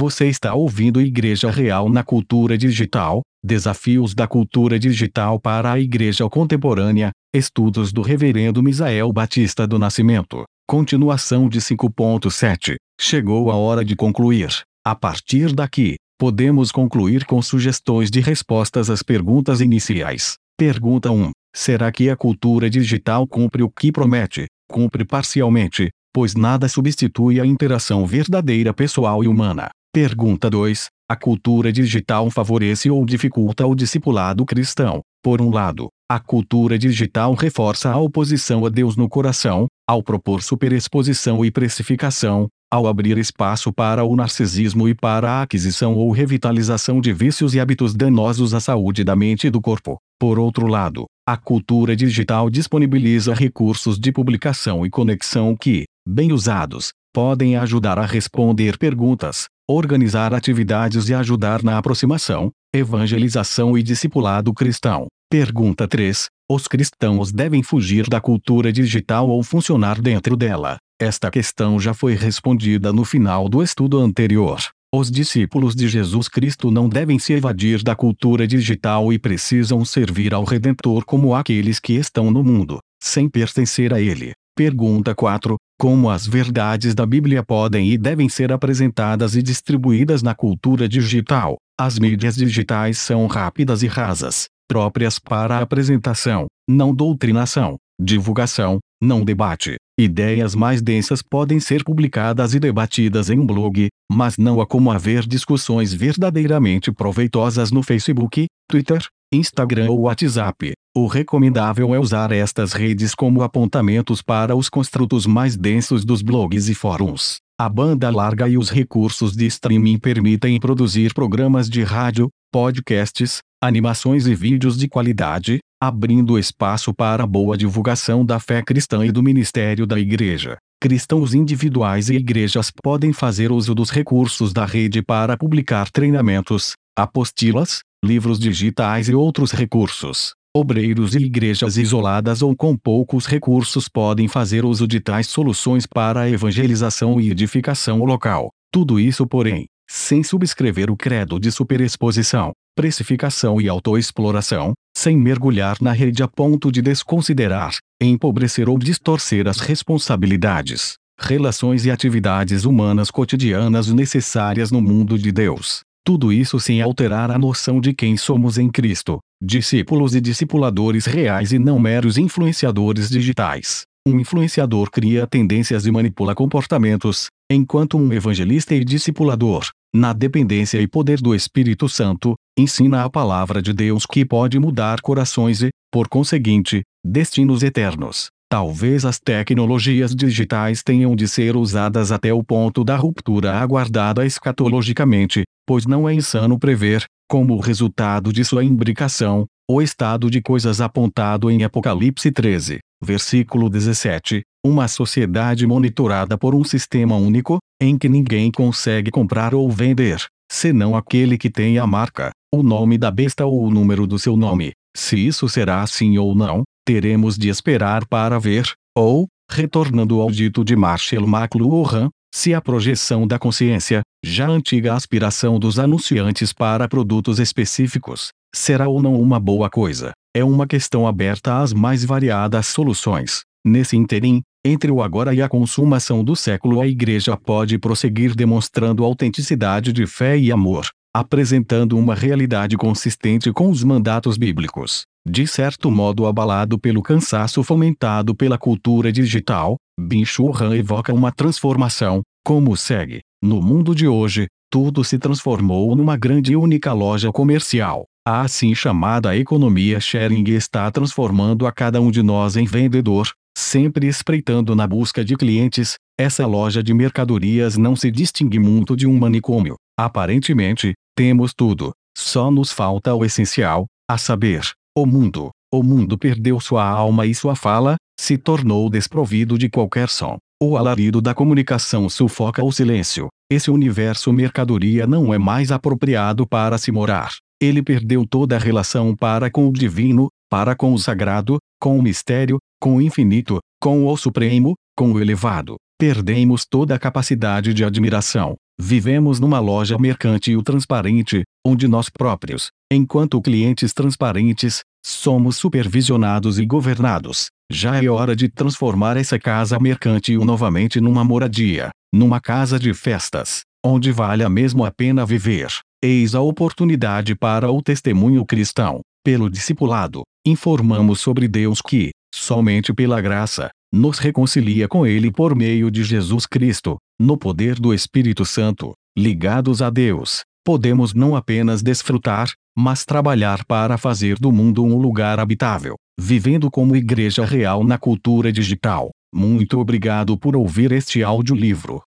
Você está ouvindo Igreja Real na Cultura Digital: Desafios da Cultura Digital para a Igreja Contemporânea. Estudos do Reverendo Misael Batista do Nascimento. Continuação de 5.7. Chegou a hora de concluir. A partir daqui, podemos concluir com sugestões de respostas às perguntas iniciais. Pergunta 1. Será que a cultura digital cumpre o que promete? Cumpre parcialmente, pois nada substitui a interação verdadeira pessoal e humana. Pergunta 2. A cultura digital favorece ou dificulta o discipulado cristão? Por um lado, a cultura digital reforça a oposição a Deus no coração, ao propor superexposição e precificação, ao abrir espaço para o narcisismo e para a aquisição ou revitalização de vícios e hábitos danosos à saúde da mente e do corpo. Por outro lado, a cultura digital disponibiliza recursos de publicação e conexão que, bem usados, podem ajudar a responder perguntas, organizar atividades e ajudar na aproximação, evangelização e discipulado cristão. Pergunta 3. Os cristãos devem fugir da cultura digital ou funcionar dentro dela? Esta questão já foi respondida no final do estudo anterior. Os discípulos de Jesus Cristo não devem se evadir da cultura digital e precisam servir ao Redentor como aqueles que estão no mundo, sem pertencer a ele. Pergunta 4. Como as verdades da Bíblia podem e devem ser apresentadas e distribuídas na cultura digital? As mídias digitais são rápidas e rasas, próprias para apresentação, não doutrinação, divulgação, não debate. Ideias mais densas podem ser publicadas e debatidas em um blog, mas não há como haver discussões verdadeiramente proveitosas no Facebook, Twitter, Instagram ou WhatsApp. O recomendável é usar estas redes como apontamentos para os construtos mais densos dos blogs e fóruns. A banda larga e os recursos de streaming permitem produzir programas de rádio, podcasts, animações e vídeos de qualidade, abrindo espaço para boa divulgação da fé cristã e do ministério da Igreja. Cristãos individuais e igrejas podem fazer uso dos recursos da rede para publicar treinamentos, apostilas, livros digitais e outros recursos. Obreiros e igrejas isoladas ou com poucos recursos podem fazer uso de tais soluções para a evangelização e edificação local. Tudo isso, porém, sem subscrever o credo de superexposição, precificação e autoexploração, sem mergulhar na rede a ponto de desconsiderar, empobrecer ou distorcer as responsabilidades, relações e atividades humanas cotidianas necessárias no mundo de Deus. Tudo isso sem alterar a noção de quem somos em Cristo, discípulos e discipuladores reais e não meros influenciadores digitais. Um influenciador cria tendências e manipula comportamentos, enquanto um evangelista e discipulador, na dependência e poder do Espírito Santo, ensina a palavra de Deus que pode mudar corações e, por conseguinte, destinos eternos. Talvez as tecnologias digitais tenham de ser usadas até o ponto da ruptura aguardada escatologicamente, pois não é insano prever, como resultado de sua imbricação, o estado de coisas apontado em Apocalipse 13, versículo 17, uma sociedade monitorada por um sistema único, em que ninguém consegue comprar ou vender, senão aquele que tem a marca, o nome da besta ou o número do seu nome. Se isso será assim ou não, teremos de esperar para ver, ou, retornando ao dito de Marshall McLuhan, se a projeção da consciência, já antiga aspiração dos anunciantes para produtos específicos, será ou não uma boa coisa, é uma questão aberta às mais variadas soluções. Nesse interim, entre o agora e a consumação do século, a Igreja pode prosseguir demonstrando autenticidade de fé e amor, apresentando uma realidade consistente com os mandatos bíblicos. De certo modo abalado pelo cansaço fomentado pela cultura digital, Bin Churran evoca uma transformação, como segue. No mundo de hoje, tudo se transformou numa grande e única loja comercial. A assim chamada economia sharing está transformando a cada um de nós em vendedor, sempre espreitando na busca de clientes. Essa loja de mercadorias não se distingue muito de um manicômio. Aparentemente, temos tudo, só nos falta o essencial, a saber, o mundo. O mundo perdeu sua alma e sua fala, se tornou desprovido de qualquer som. O alarido da comunicação sufoca o silêncio. Esse universo mercadoria não é mais apropriado para se morar. Ele perdeu toda a relação para com o divino, para com o sagrado, com o mistério, com o infinito, com o supremo, com o elevado. Perdemos toda a capacidade de admiração. Vivemos numa loja mercantil transparente, onde nós próprios, enquanto clientes transparentes, somos supervisionados e governados. Já é hora de transformar essa casa mercantil novamente numa moradia, numa casa de festas, onde vale a mesmo a pena viver. Eis a oportunidade para o testemunho cristão. Pelo discipulado, informamos sobre Deus que, somente pela graça, nos reconcilia com Ele por meio de Jesus Cristo, no poder do Espírito Santo, ligados a Deus, podemos não apenas desfrutar, mas trabalhar para fazer do mundo um lugar habitável, vivendo como igreja real na cultura digital. Muito obrigado por ouvir este audiolivro.